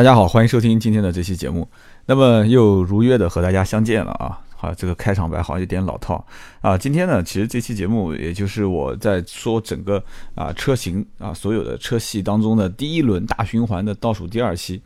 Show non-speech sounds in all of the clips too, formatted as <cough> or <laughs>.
大家好，欢迎收听今天的这期节目。那么又如约的和大家相见了啊！好，这个开场白好像有点老套啊。今天呢，其实这期节目也就是我在说整个啊车型啊所有的车系当中的第一轮大循环的倒数第二期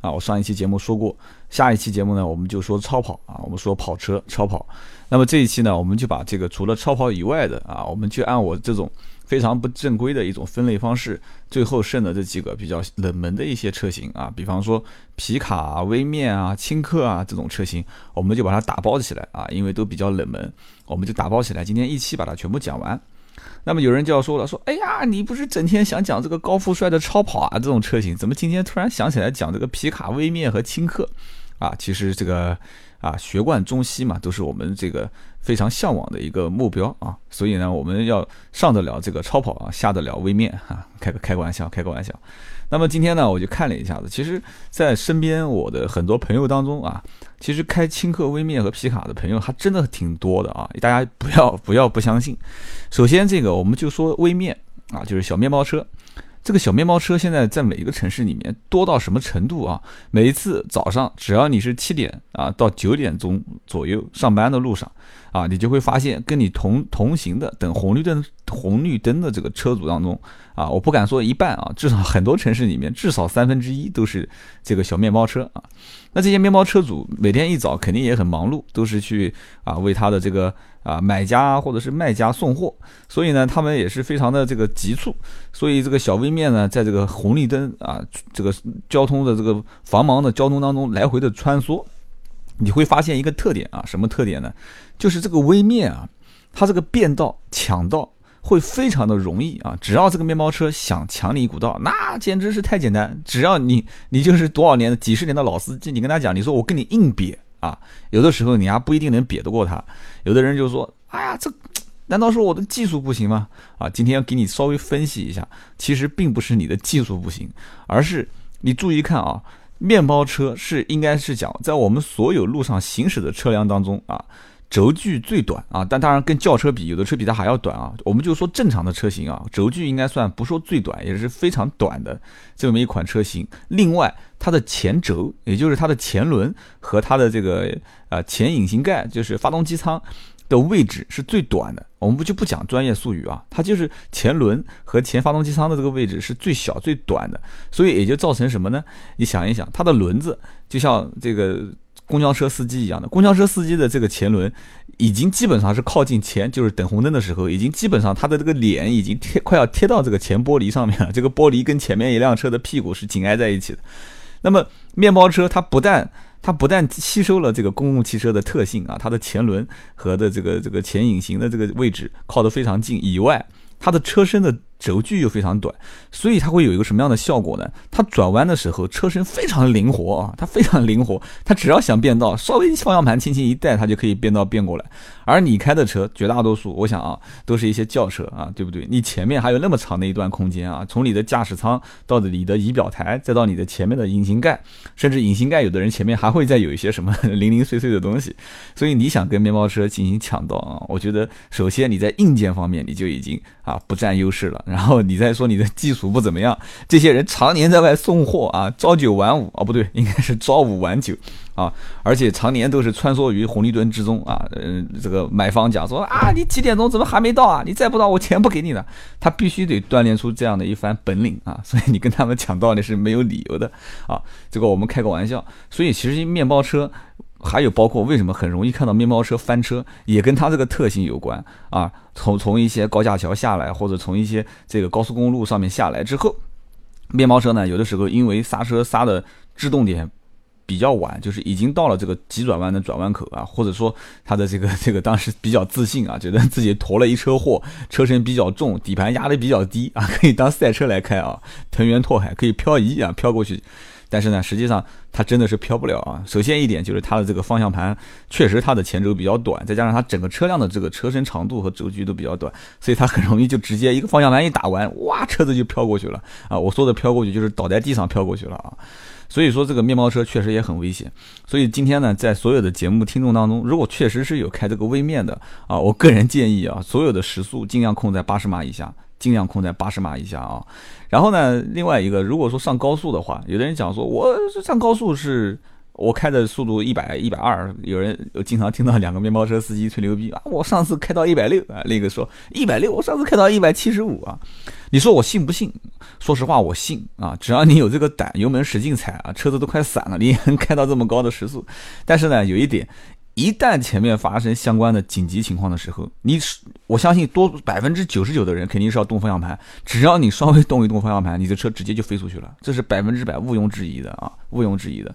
啊。我上一期节目说过，下一期节目呢，我们就说超跑啊，我们说跑车超跑。那么这一期呢，我们就把这个除了超跑以外的啊，我们就按我这种。非常不正规的一种分类方式，最后剩的这几个比较冷门的一些车型啊，比方说皮卡、微面啊、轻客啊这种车型，我们就把它打包起来啊，因为都比较冷门，我们就打包起来，今天一期把它全部讲完。那么有人就要说了，说哎呀，你不是整天想讲这个高富帅的超跑啊这种车型，怎么今天突然想起来讲这个皮卡、微面和轻客啊？其实这个。啊，学贯中西嘛，都是我们这个非常向往的一个目标啊。所以呢，我们要上得了这个超跑啊，下得了微面啊。开个开个玩笑，开个玩笑。那么今天呢，我就看了一下子，其实，在身边我的很多朋友当中啊，其实开轻客、微面和皮卡的朋友还真的挺多的啊。大家不要不要不相信。首先，这个我们就说微面啊，就是小面包车。这个小面包车现在在每一个城市里面多到什么程度啊？每一次早上，只要你是七点啊到九点钟左右上班的路上啊，你就会发现跟你同同行的等红绿灯红绿灯的这个车主当中啊，我不敢说一半啊，至少很多城市里面至少三分之一都是这个小面包车啊。那这些面包车主每天一早肯定也很忙碌，都是去啊为他的这个。啊，买家或者是卖家送货，所以呢，他们也是非常的这个急促，所以这个小微面呢，在这个红绿灯啊，这个交通的这个繁忙的交通当中来回的穿梭，你会发现一个特点啊，什么特点呢？就是这个微面啊，它这个变道抢道会非常的容易啊，只要这个面包车想抢你一股道，那简直是太简单，只要你你就是多少年的几十年的老司机，你跟他讲，你说我跟你硬瘪。啊，有的时候你还不一定能瘪得过他。有的人就说：“哎呀，这难道说我的技术不行吗？”啊，今天要给你稍微分析一下，其实并不是你的技术不行，而是你注意看啊，面包车是应该是讲在我们所有路上行驶的车辆当中啊。轴距最短啊，但当然跟轿车比，有的车比它还要短啊。我们就说正常的车型啊，轴距应该算不说最短，也是非常短的这么一款车型。另外，它的前轴，也就是它的前轮和它的这个呃前引擎盖，就是发动机舱的位置是最短的。我们不就不讲专业术语啊，它就是前轮和前发动机舱的这个位置是最小最短的，所以也就造成什么呢？你想一想，它的轮子就像这个。公交车司机一样的，公交车司机的这个前轮已经基本上是靠近前，就是等红灯的时候，已经基本上他的这个脸已经贴快要贴到这个前玻璃上面了。这个玻璃跟前面一辆车的屁股是紧挨在一起的。那么面包车它不但它不但吸收了这个公共汽车的特性啊，它的前轮和的这个这个前引擎的这个位置靠得非常近以外，它的车身的。轴距又非常短，所以它会有一个什么样的效果呢？它转弯的时候车身非常灵活啊，它非常灵活，它只要想变道，稍微方向盘轻轻一带，它就可以变道变过来。而你开的车，绝大多数，我想啊，都是一些轿车啊，对不对？你前面还有那么长的一段空间啊，从你的驾驶舱到你的仪表台，再到你的前面的引擎盖，甚至引擎盖有的人前面还会再有一些什么 <laughs> 零零碎碎的东西。所以你想跟面包车进行抢道啊，我觉得首先你在硬件方面你就已经啊不占优势了。然后你再说你的技术不怎么样，这些人常年在外送货啊，朝九晚五哦，不对，应该是朝五晚九啊，而且常年都是穿梭于红绿灯之中啊。嗯，这个买方讲说啊，你几点钟怎么还没到啊？你再不到，我钱不给你了。他必须得锻炼出这样的一番本领啊，所以你跟他们讲道理是没有理由的啊。这个我们开个玩笑，所以其实面包车。还有包括为什么很容易看到面包车翻车，也跟它这个特性有关啊。从从一些高架桥下来，或者从一些这个高速公路上面下来之后，面包车呢，有的时候因为刹车刹的制动点比较晚，就是已经到了这个急转弯的转弯口啊，或者说他的这个 <laughs> 这个当时比较自信啊，觉得自己驮了一车货，车身比较重，底盘压的比较低啊，<laughs> 可以当赛车来开啊，腾云拓海，可以漂移啊，飘过去。但是呢，实际上它真的是飘不了啊。首先一点就是它的这个方向盘确实它的前轴比较短，再加上它整个车辆的这个车身长度和轴距都比较短，所以它很容易就直接一个方向盘一打完，哇，车子就飘过去了啊！我说的飘过去就是倒在地上飘过去了啊。所以说这个面包车确实也很危险。所以今天呢，在所有的节目听众当中，如果确实是有开这个微面的啊，我个人建议啊，所有的时速尽量控在八十码以下。尽量控在八十码以下啊。然后呢，另外一个，如果说上高速的话，有的人讲说，我上高速是。我开的速度一百一百二，有人经常听到两个面包车司机吹牛逼啊！我上次开到一百六啊，那个说一百六，我上次开到一百七十五啊！你说我信不信？说实话，我信啊！只要你有这个胆，油门使劲踩啊，车子都快散了，你也能开到这么高的时速。但是呢，有一点，一旦前面发生相关的紧急情况的时候，你我相信多百分之九十九的人肯定是要动方向盘，只要你稍微动一动方向盘，你的车直接就飞出去了，这是百分之百毋庸置疑的啊，毋庸置疑的。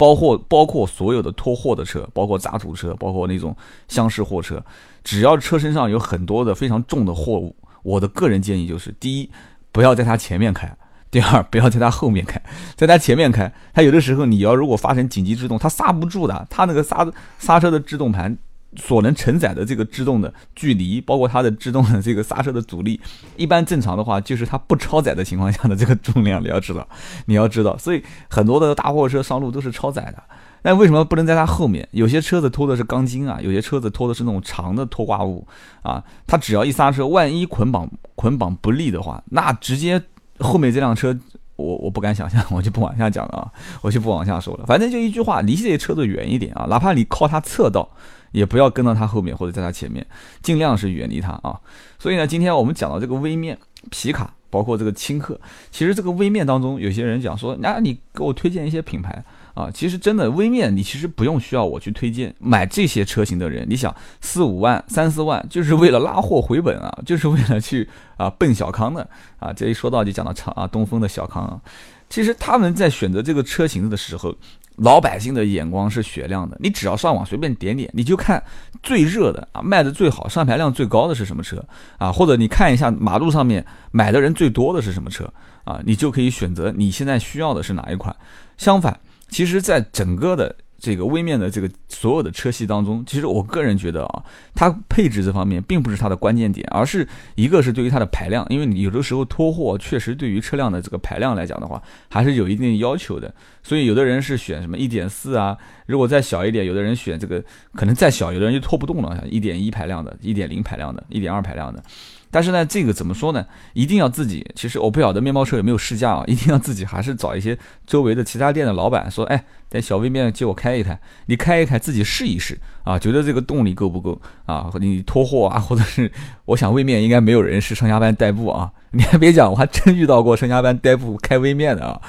包括包括所有的拖货的车，包括渣土车，包括那种厢式货车，只要车身上有很多的非常重的货物，我的个人建议就是：第一，不要在它前面开；第二，不要在它后面开。在它前面开，它有的时候你要如果发生紧急制动，它刹不住的，它那个刹刹车的制动盘。所能承载的这个制动的距离，包括它的制动的这个刹车的阻力，一般正常的话就是它不超载的情况下的这个重量，你要知道，你要知道，所以很多的大货车上路都是超载的。那为什么不能在它后面？有些车子拖的是钢筋啊，有些车子拖的是那种长的拖挂物啊，它只要一刹车，万一捆绑捆绑不利的话，那直接后面这辆车，我我不敢想象，我就不往下讲了啊，我就不往下说了。反正就一句话，离这些车子远一点啊，哪怕你靠它侧道。也不要跟到它后面或者在它前面，尽量是远离它啊。所以呢，今天我们讲到这个微面皮卡，包括这个轻客，其实这个微面当中，有些人讲说，那你给我推荐一些品牌啊。其实真的微面，你其实不用需要我去推荐。买这些车型的人，你想四五万、三四万，就是为了拉货回本啊，就是为了去啊奔小康的啊。这一说到就讲到长啊东风的小康啊。其实他们在选择这个车型的时候。老百姓的眼光是雪亮的，你只要上网随便点点，你就看最热的啊，卖的最好、上牌量最高的是什么车啊？或者你看一下马路上面买的人最多的是什么车啊？你就可以选择你现在需要的是哪一款。相反，其实，在整个的。这个微面的这个所有的车系当中，其实我个人觉得啊，它配置这方面并不是它的关键点，而是一个是对于它的排量，因为你有的时候拖货确实对于车辆的这个排量来讲的话，还是有一定要求的。所以有的人是选什么一点四啊，如果再小一点，有的人选这个可能再小，有的人就拖不动了，一点一排量的，一点零排量的，一点二排量的。但是呢，这个怎么说呢？一定要自己。其实我不晓得面包车有没有试驾啊，<laughs> 一定要自己还是找一些周围的其他店的老板说，哎，在小微面借我开一台，你开一开自己试一试啊，觉得这个动力够不够啊？你拖货啊，或者是我想微面应该没有人是上下班代步啊，<laughs> 你还别讲，我还真遇到过上下班代步开微面的啊，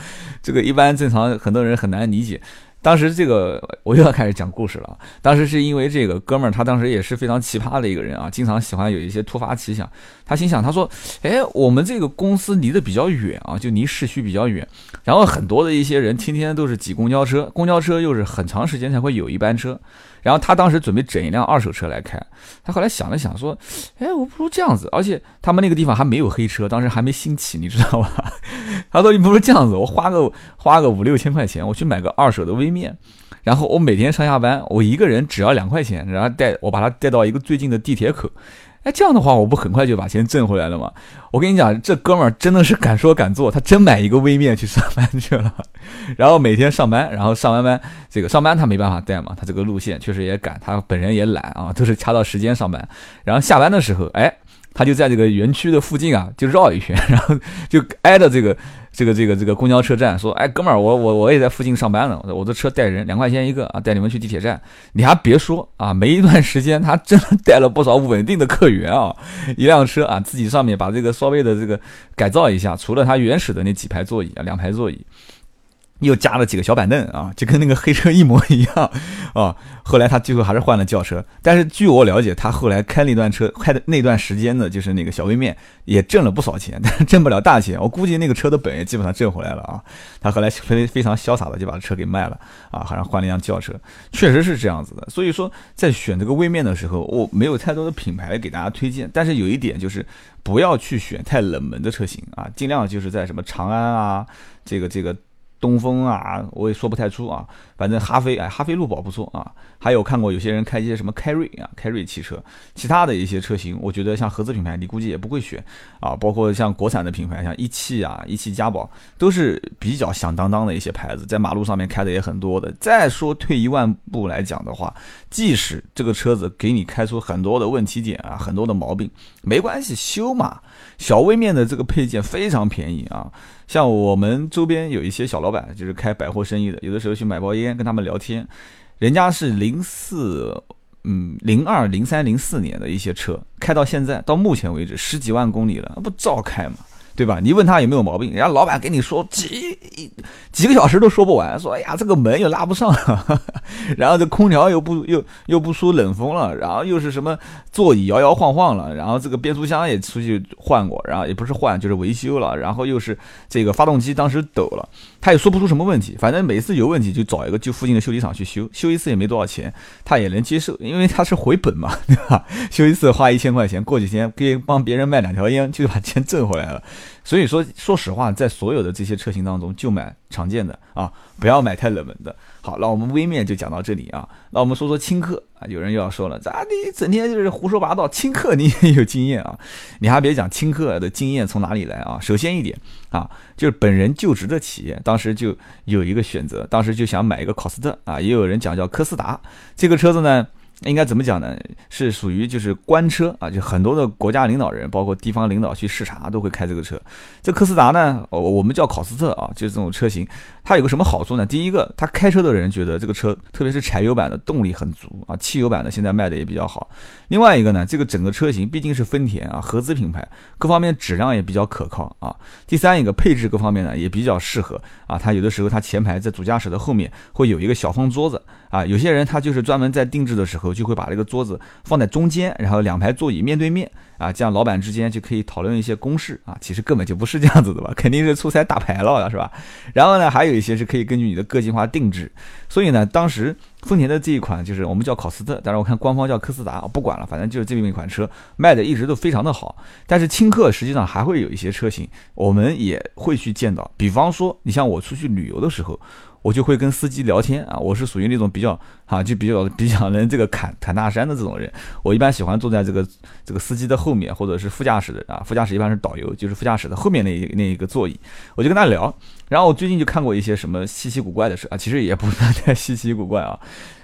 这个一般正常很多人很难理解。当时这个 <laughs> 我又要开始讲故事了。当时是因为这个哥们儿，他当时也是非常奇葩的一个人啊，经常喜欢有一些突发奇想。他心想，他说：“哎，我们这个公司离得比较远啊，就离市区比较远。然后很多的一些人天天都是挤公交车，公交车又是很长时间才会有一班车。然后他当时准备整一辆二手车来开。他后来想了想说：，哎，我不如这样子。而且他们那个地方还没有黑车，当时还没兴起，你知道吧？<laughs> 他说：你不如这样子，我花个花个五六千块钱，我去买个二手的微面，然后我每天上下班，我一个人只要两块钱，然后带我把他带到一个最近的地铁口。”哎，这样的话，我不很快就把钱挣回来了吗？我跟你讲，这哥们儿真的是敢说敢做，他真买一个微面去上班去了，<laughs> 然后每天上班，然后上完班，这个上班他没办法带嘛，他这个路线确实也赶，他本人也懒啊，都是掐到时间上班，然后下班的时候，哎。他就在这个园区的附近啊，就绕一圈，<laughs> 然后就挨着这个这个这个这个公交车站，说：“哎，哥们儿，我我我也在附近上班呢，我的车带人，两块钱一个啊，带你们去地铁站。”你还别说啊，没一段时间，他真的带了不少稳定的客源啊。一辆车啊，自己上面把这个稍微的这个改造一下，除了他原始的那几排座椅啊，两排座椅。又加了几个小板凳啊，就跟那个黑车一模一样 <laughs> 啊。后来他最后还是换了轿车，但是据我了解，他后来开那段车开的那段时间呢，就是那个小微面也挣了不少钱，<laughs> 但挣不了大钱。我估计那个车的本也基本上挣回来了啊。他后来非非常潇洒的就把车给卖了啊，好像换了一辆轿车，确实是这样子的。所以说，在选这个微面的时候，我没有太多的品牌给大家推荐，但是有一点就是不要去选太冷门的车型啊，尽量就是在什么长安啊，这个这个。东风啊，我也说不太出啊。反正哈飞，哎，哈飞路宝不错啊。还有看过有些人开一些什么凯瑞啊，凯瑞汽车，其他的一些车型，我觉得像合资品牌，你估计也不会选啊。包括像国产的品牌，像一汽啊、一汽嘉宝，都是比较响当当的一些牌子，在马路上面开的也很多的。再说退一万步来讲的话，即使这个车子给你开出很多的问题点啊，很多的毛病，没关系，修嘛。小微面的这个配件非常便宜啊。像我们周边有一些小老板，就是开百货生意的，有的时候去买包烟，跟他们聊天，人家是零四，嗯，零二、零三、零四年的一些车，开到现在，到目前为止十几万公里了，那不照开吗？对吧？你问他有没有毛病，人家老板给你说几几个小时都说不完，说哎呀，这个门又拉不上，<laughs> 然后这空调又不又又不出冷风了，然后又是什么座椅摇摇晃晃了，然后这个变速箱也出去换过，然后也不是换就是维修了，然后又是这个发动机当时抖了，他也说不出什么问题，反正每次有问题就找一个就附近的修理厂去修，修一次也没多少钱，他也能接受，因为他是回本嘛，对吧？修一次花一千块钱，过几天可以帮别人卖两条烟，就把钱挣回来了。所以说，说实话，在所有的这些车型当中，就买常见的啊，不要买太冷门的。好，那我们微面就讲到这里啊。那我们说说轻客啊，有人又要说了，咋你整天就是胡说八道？轻客你也有经验啊？<laughs> 你还别讲，轻客的经验从哪里来啊？首先一点啊，就是本人就职的企业，当时就有一个选择，当时就想买一个考斯特啊，也有人讲叫科斯达，这个车子呢。应该怎么讲呢？是属于就是官车啊，就很多的国家领导人，包括地方领导去视察都会开这个车。这科斯达呢，我们叫考斯特啊，就是这种车型。它有个什么好处呢？第一个，它开车的人觉得这个车，特别是柴油版的动力很足啊，汽油版的现在卖的也比较好。另外一个呢，这个整个车型毕竟是丰田啊，合资品牌，各方面质量也比较可靠啊。第三一个配置各方面呢也比较适合啊，它有的时候它前排在主驾驶的后面会有一个小方桌子啊，有些人他就是专门在定制的时候就会把这个桌子放在中间，然后两排座椅面对面。啊，这样老板之间就可以讨论一些公事啊，其实根本就不是这样子的吧，<laughs> 肯定是出差打牌了是吧？然后呢，还有一些是可以根据你的个性化定制，所以呢，当时丰田的这一款就是我们叫考斯特，但是我看官方叫科斯达，不管了，反正就是这么一款车卖的一直都非常的好。但是轻客实际上还会有一些车型，我们也会去见到，比方说你像我出去旅游的时候。我就会跟司机聊天啊，我是属于那种比较啊，就比较比较能这个侃侃大山的这种人。我一般喜欢坐在这个这个司机的后面，或者是副驾驶的啊，副驾驶一般是导游，就是副驾驶的后面那一那一个座椅，我就跟他聊。然后我最近就看过一些什么稀奇古怪的事啊，其实也不算太稀奇古怪啊。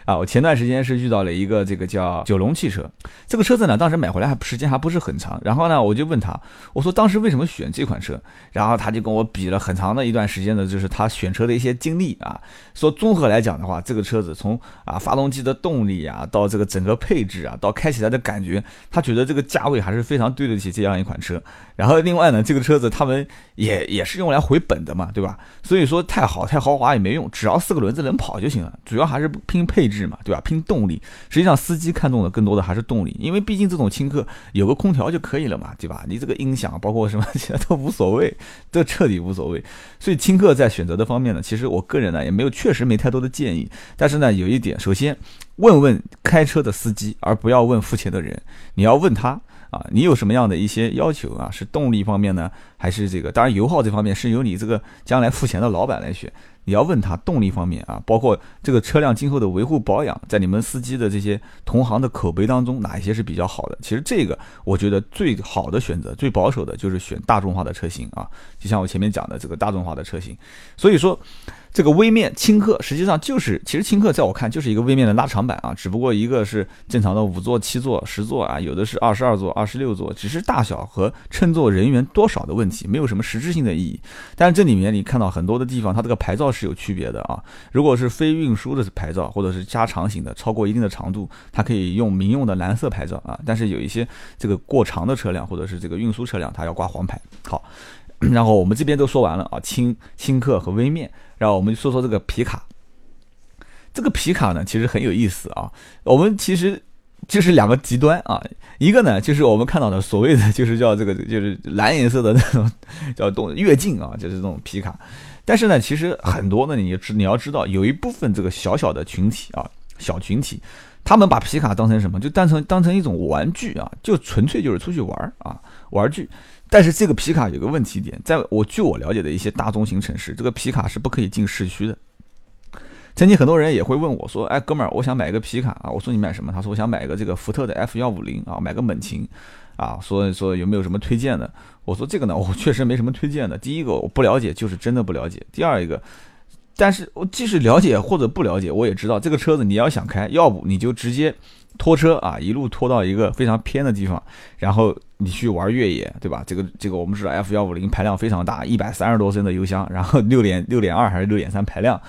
啊，我前段时间是遇到了一个这个叫九龙汽车，这个车子呢，当时买回来还时间还不是很长。然后呢，我就问他，我说当时为什么选这款车？然后他就跟我比了很长的一段时间的，就是他选车的一些经历啊。说综合来讲的话，这个车子从啊发动机的动力啊，到这个整个配置啊，到开起来的感觉，他觉得这个价位还是非常对得起这样一款车。然后另外呢，这个车子他们也也是用来回本的嘛，对吧？所以说太好太豪华也没用，只要四个轮子能跑就行了，主要还是拼配置。嘛，对吧？拼动力，实际上司机看中的更多的还是动力，因为毕竟这种轻客有个空调就可以了嘛，对吧？你这个音响包括什么 <laughs> 其他都无所谓，这彻底无所谓。所以轻客在选择的方面呢，其实我个人呢也没有，确实没太多的建议。但是呢，有一点，首先问问开车的司机，而不要问付钱的人。你要问他啊，你有什么样的一些要求啊？是动力方面呢，还是这个？当然油耗这方面是由你这个将来付钱的老板来选。你要问他动力方面啊，包括这个车辆今后的维护保养，在你们司机的这些同行的口碑当中，哪一些是比较好的？其实这个我觉得最好的选择，最保守的就是选大众化的车型啊，就像我前面讲的这个大众化的车型，所以说。这个微面轻客实际上就是，其实轻客在我看就是一个微面的拉长版啊，只不过一个是正常的五座、七座、十座啊，有的是二十二座、二十六座，只是大小和乘坐人员多少的问题，没有什么实质性的意义。但是这里面你看到很多的地方，它这个牌照是有区别的啊。如果是非运输的牌照，或者是加长型的，超过一定的长度，它可以用民用的蓝色牌照啊。但是有一些这个过长的车辆，或者是这个运输车辆，它要挂黄牌。好。<coughs> 然后我们这边都说完了啊，轻轻客和微面，然后我们说说这个皮卡。这个皮卡呢，其实很有意思啊。我们其实就是两个极端啊，一个呢就是我们看到的所谓的 <laughs> 就是叫这个就是蓝颜色的那种叫动跃进啊，就是这种皮卡。但是呢，其实很多呢，你知你要知道，有一部分这个小小的群体啊，小群体。他们把皮卡当成什么？就当成当成一种玩具啊，就纯粹就是出去玩儿啊，玩具。但是这个皮卡有个问题点，在我据我了解的一些大中型城市，这个皮卡是不可以进市区的。曾经很多人也会问我说：“哎，哥们儿，我想买个皮卡啊。”我说：“你买什么？”他说：“我想买个这个福特的 F 幺五零啊，买个猛禽啊。”所以说有没有什么推荐的？我说这个呢，我确实没什么推荐的。第一个我不了解，就是真的不了解。第二一个。但是我即使了解或者不了解，我也知道这个车子你要想开，要不你就直接拖车啊，一路拖到一个非常偏的地方，然后你去玩越野，对吧？这个这个我们知道 F 幺五零排量非常大，一百三十多升的油箱，<laughs> 然后六点六点二还是六点三排量，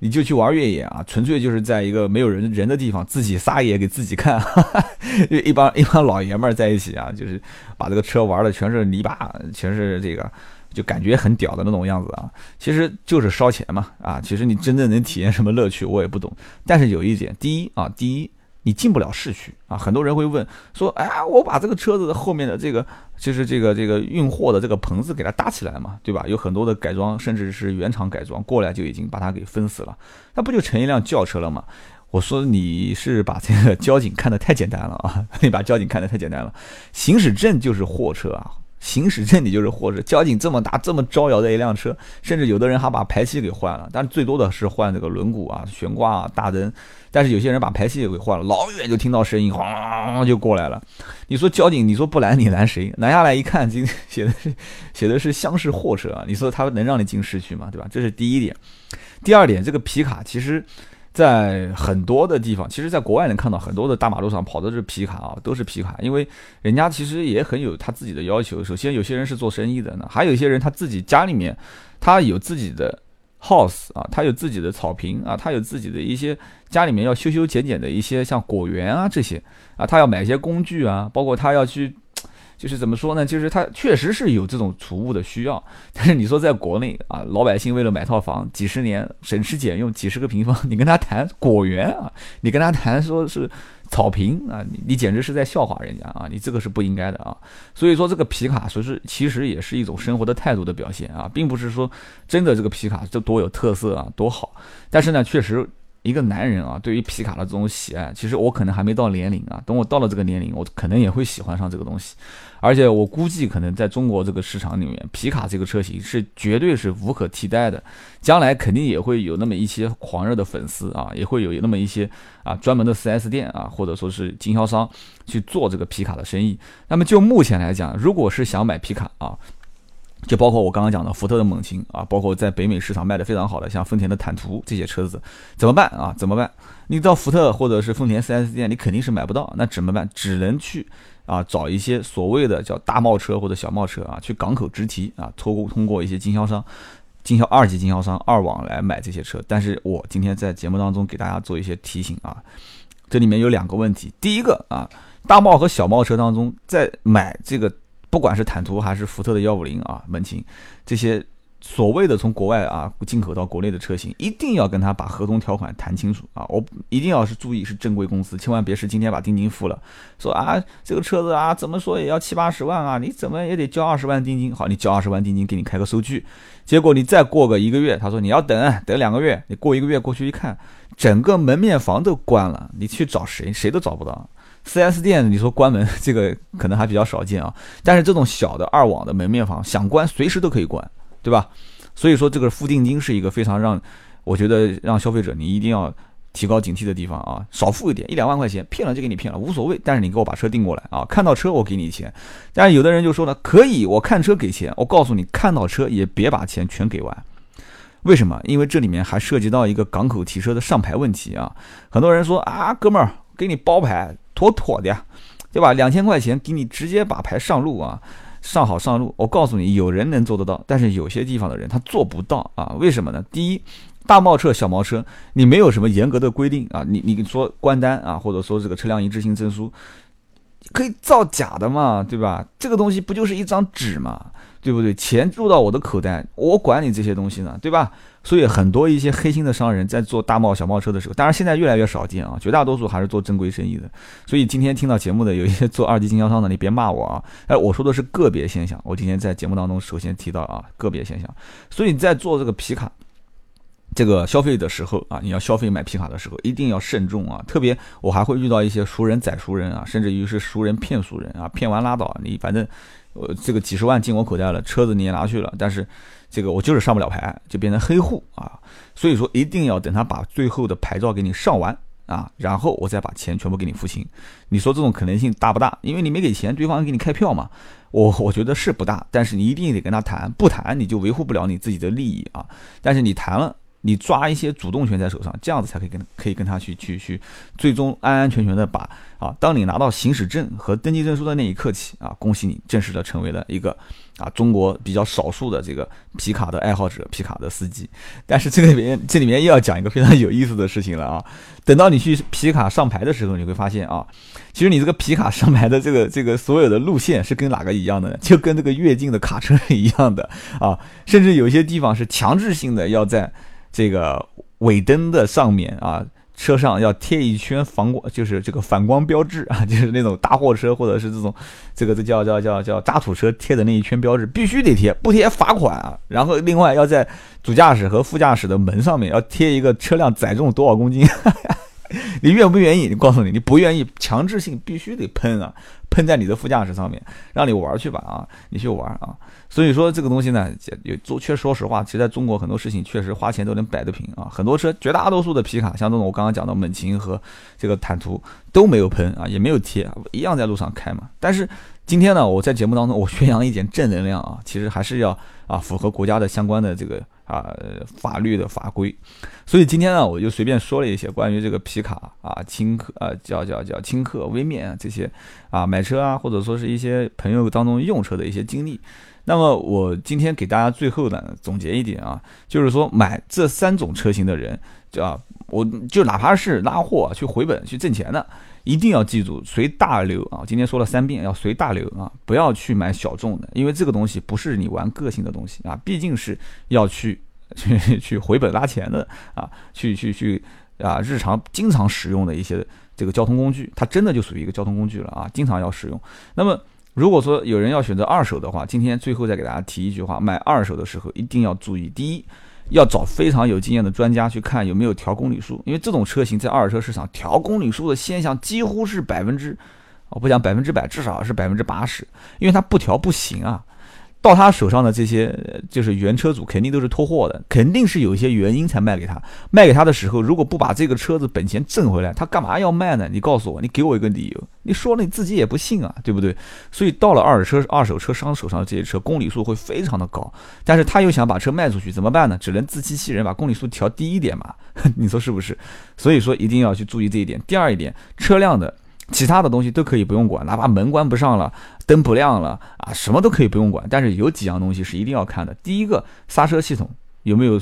你就去玩越野啊，纯粹就是在一个没有人人的地方自己撒野给自己看，<laughs> 就一帮一帮老爷们儿在一起啊，就是把这个车玩的全是泥巴，全是这个。就感觉很屌的那种样子啊，其实就是烧钱嘛啊，其实你真正能体验什么乐趣我也不懂。但是有一点，第一啊，第一你进不了市区啊，很多人会问说，哎呀，我把这个车子的后面的这个就是这个这个运货的这个棚子给它搭起来嘛，对吧？有很多的改装，甚至是原厂改装过来就已经把它给封死了，那不就成一辆轿车了吗？我说你是把这个交警看得太简单了啊，<laughs> 你把交警看得太简单了，行驶证就是货车啊。行驶证你就是货车，交警这么大这么招摇的一辆车，甚至有的人还把排气给换了，但最多的是换这个轮毂啊、悬挂啊、大灯，但是有些人把排气也给换了，老远就听到声音哗就过来了。你说交警，你说不拦你拦谁？拦下来一看，今天 <laughs> 写的是写的是厢式货车啊，你说他能让你进市区吗？对吧？这是第一点。第二点，这个皮卡其实。在很多的地方，其实，在国外能看到很多的大马路上跑的是皮卡啊，都是皮卡，因为人家其实也很有他自己的要求。首先，有些人是做生意的呢，还有一些人他自己家里面，他有自己的 house 啊，他有自己的草坪啊，他有自己的一些家里面要修修剪剪的一些像果园啊这些啊，他要买一些工具啊，包括他要去。就是怎么说呢？就是它确实是有这种储物的需要，但是你说在国内啊，老百姓为了买套房，几十年省吃俭用几十个平方，<laughs> 你跟他谈果园啊，你跟他谈说是草坪啊，你你简直是在笑话人家啊！你这个是不应该的啊！所以说这个皮卡说是其实也是一种生活的态度的表现啊，并不是说真的这个皮卡就多有特色啊，多好。但是呢，确实。一个男人啊，对于皮卡的这种喜爱，其实我可能还没到年龄啊。等我到了这个年龄，我可能也会喜欢上这个东西。而且我估计，可能在中国这个市场里面，皮卡这个车型是绝对是无可替代的。将来肯定也会有那么一些狂热的粉丝啊，也会有那么一些啊专门的 4S 店啊，或者说是经销商去做这个皮卡的生意。那么就目前来讲，如果是想买皮卡啊。就包括我刚刚讲的福特的猛禽啊，包括在北美市场卖的非常好的像丰田的坦途这些车子，怎么办啊？怎么办？你到福特或者是丰田 4S 店，你肯定是买不到，那怎么办？只能去啊找一些所谓的叫大贸车或者小贸车啊，去港口直提啊，通过通过一些经销商、经销二级经销商二网来买这些车。但是我今天在节目当中给大家做一些提醒啊，这里面有两个问题，第一个啊，大贸和小贸车当中在买这个。不管是坦途还是福特的幺五零啊，猛禽这些所谓的从国外啊进口到国内的车型，一定要跟他把合同条款谈清楚啊！我一定要是注意是正规公司，千万别是今天把定金付了，说啊这个车子啊怎么说也要七八十万啊，你怎么也得交二十万定金。好，你交二十万定金给你开个收据，结果你再过个一个月，他说你要等等两个月，你过一个月过去一看，整个门面房都关了，你去找谁谁都找不到。4S 店，你说关门 <laughs> 这个可能还比较少见啊，但是这种小的二网的门面房想关随时都可以关，对吧？所以说这个付定金是一个非常让我觉得让消费者你一定要提高警惕的地方啊，少付一点一两万块钱，骗了就给你骗了无所谓，但是你给我把车订过来啊，看到车我给你钱。但是有的人就说呢，可以我看车给钱，我告诉你看到车也别把钱全给完，为什么？因为这里面还涉及到一个港口提车的上牌问题啊，很多人说啊，哥们儿给你包牌。妥妥的呀，对吧？两千块钱给你直接把牌上路啊，上好上路。我告诉你，有人能做得到，但是有些地方的人他做不到啊。为什么呢？第一，大贸车、小贸车，你没有什么严格的规定啊。你你说关单啊，或者说这个车辆一致性证书，可以造假的嘛，对吧？这个东西不就是一张纸嘛？对不对？钱入到我的口袋，我管你这些东西呢，对吧？所以很多一些黑心的商人在做大贸小贸车的时候，当然现在越来越少见啊，绝大多数还是做正规生意的。所以今天听到节目的有一些做二级经销商的，你别骂我啊！哎，我说的是个别现象。我今天在节目当中首先提到啊，个别现象。所以你在做这个皮卡，这个消费的时候啊，你要消费买皮卡的时候，一定要慎重啊！特别我还会遇到一些熟人宰熟人啊，甚至于是熟人骗熟人啊，骗完拉倒，你反正我这个几十万进我口袋了，车子你也拿去了，但是这个我就是上不了牌，就变成黑户啊！所以说一定要等他把最后的牌照给你上完啊，然后我再把钱全部给你付清。你说这种可能性大不大？因为你没给钱，对方给你开票嘛。我我觉得是不大，但是你一定得跟他谈，不谈你就维护不了你自己的利益啊。但是你谈了，你抓一些主动权在手上，这样子才可以跟可以跟他去去去，最终安安全全的把啊，当你拿到行驶证和登记证书的那一刻起啊，恭喜你正式的成为了一个。啊，中国比较少数的这个皮卡的爱好者，皮卡的司机。但是这里面这里面又要讲一个非常有意思的事情了啊！等到你去皮卡上牌的时候，你会发现啊，其实你这个皮卡上牌的这个这个所有的路线是跟哪个一样的呢？就跟这个越境的卡车一样的啊！甚至有些地方是强制性的要在这个尾灯的上面啊。车上要贴一圈防光，就是这个反光标志啊，就是那种大货车或者是这种，这个这叫叫叫叫渣土车贴的那一圈标志必须得贴，不贴罚款啊。然后另外要在主驾驶和副驾驶的门上面要贴一个车辆载重多少公斤。<laughs> 你愿不愿意？你告诉你，你不愿意，强制性必须得喷啊，喷在你的副驾驶上面，让你玩去吧啊，你去玩啊。所以说这个东西呢，也做确说实话，其实在中国很多事情确实花钱都能摆得平啊。很多车，绝大多数的皮卡，像这种我刚刚讲的猛禽和这个坦途都没有喷啊，也没有贴，一样在路上开嘛。但是今天呢，我在节目当中我宣扬一点正能量啊，其实还是要啊符合国家的相关的这个。啊，法律的法规，所以今天呢，我就随便说了一些关于这个皮卡啊、轻客啊、叫叫叫轻客、微面啊这些啊买车啊，或者说是一些朋友当中用车的一些经历。那么我今天给大家最后呢总结一点啊，就是说买这三种车型的人，啊，我就哪怕是拉货去回本去挣钱的。一定要记住随大流啊！今天说了三遍，要随大流啊！不要去买小众的，因为这个东西不是你玩个性的东西啊，毕竟是要去 <laughs> 去去回本拉钱的啊，去去去啊，日常经常使用的一些这个交通工具，它真的就属于一个交通工具了啊，经常要使用。那么如果说有人要选择二手的话，今天最后再给大家提一句话：买二手的时候一定要注意，第一。要找非常有经验的专家去看有没有调公里数，因为这种车型在二手车市场调公里数的现象几乎是百分之，我不讲百分之百，至少是百分之八十，因为它不调不行啊。到他手上的这些就是原车主肯定都是拖货的，肯定是有一些原因才卖给他。卖给他的时候，如果不把这个车子本钱挣回来，他干嘛要卖呢？你告诉我，你给我一个理由。你说了你自己也不信啊，对不对？所以到了二手车二手车商手上这些车，公里数会非常的高，但是他又想把车卖出去，怎么办呢？只能自欺欺人，把公里数调低一点嘛。<laughs> 你说是不是？所以说一定要去注意这一点。第二一点，车辆的。其他的东西都可以不用管，哪怕门关不上了，灯不亮了啊，什么都可以不用管。但是有几样东西是一定要看的：第一个，刹车系统有没有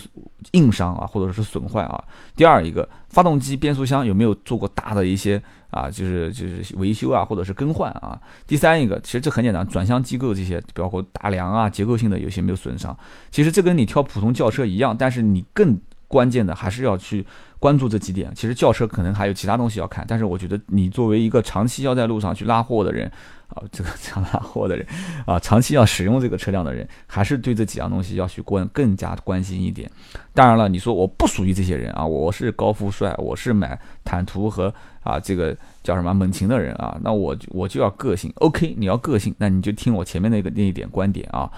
硬伤啊，或者是损坏啊；第二一个，发动机变速箱有没有做过大的一些啊，就是就是维修啊，或者是更换啊；第三一个，其实这很简单，转向机构这些，包括大梁啊，结构性的有些没有损伤。其实这跟你挑普通轿车一样，但是你更关键的还是要去。关注这几点，其实轿车可能还有其他东西要看，但是我觉得你作为一个长期要在路上去拉货的人，啊，这个 <laughs> 这样拉货的人，啊，长期要使用这个车辆的人，还是对这几样东西要去关更加关心一点。当然了，你说我不属于这些人啊，我是高富帅，我是买坦途和啊这个叫什么猛禽的人啊，那我我就要个性。OK，你要个性，那你就听我前面那个那一点观点啊。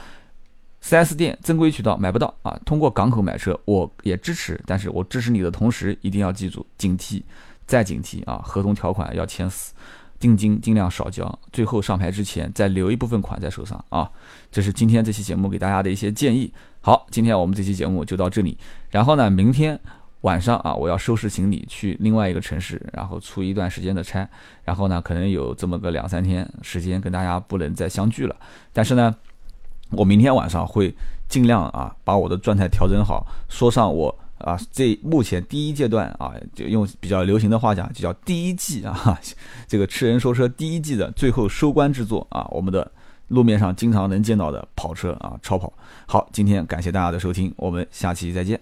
4S 店正规渠道买不到啊，通过港口买车我也支持，但是我支持你的同时，一定要记住警惕，再警惕啊！合同条款要签死，定金尽量少交，最后上牌之前再留一部分款在手上啊！这是今天这期节目给大家的一些建议。好，今天我们这期节目就到这里，然后呢，明天晚上啊，我要收拾行李去另外一个城市，然后出一段时间的差，然后呢，可能有这么个两三天时间跟大家不能再相聚了，但是呢。我明天晚上会尽量啊，把我的状态调整好，说上我啊，这目前第一阶段啊，就用比较流行的话讲，就叫第一季啊，<laughs> 这个吃人说车第一季的最后收官之作啊，我们的路面上经常能见到的跑车啊，超跑。好，今天感谢大家的收听，我们下期再见。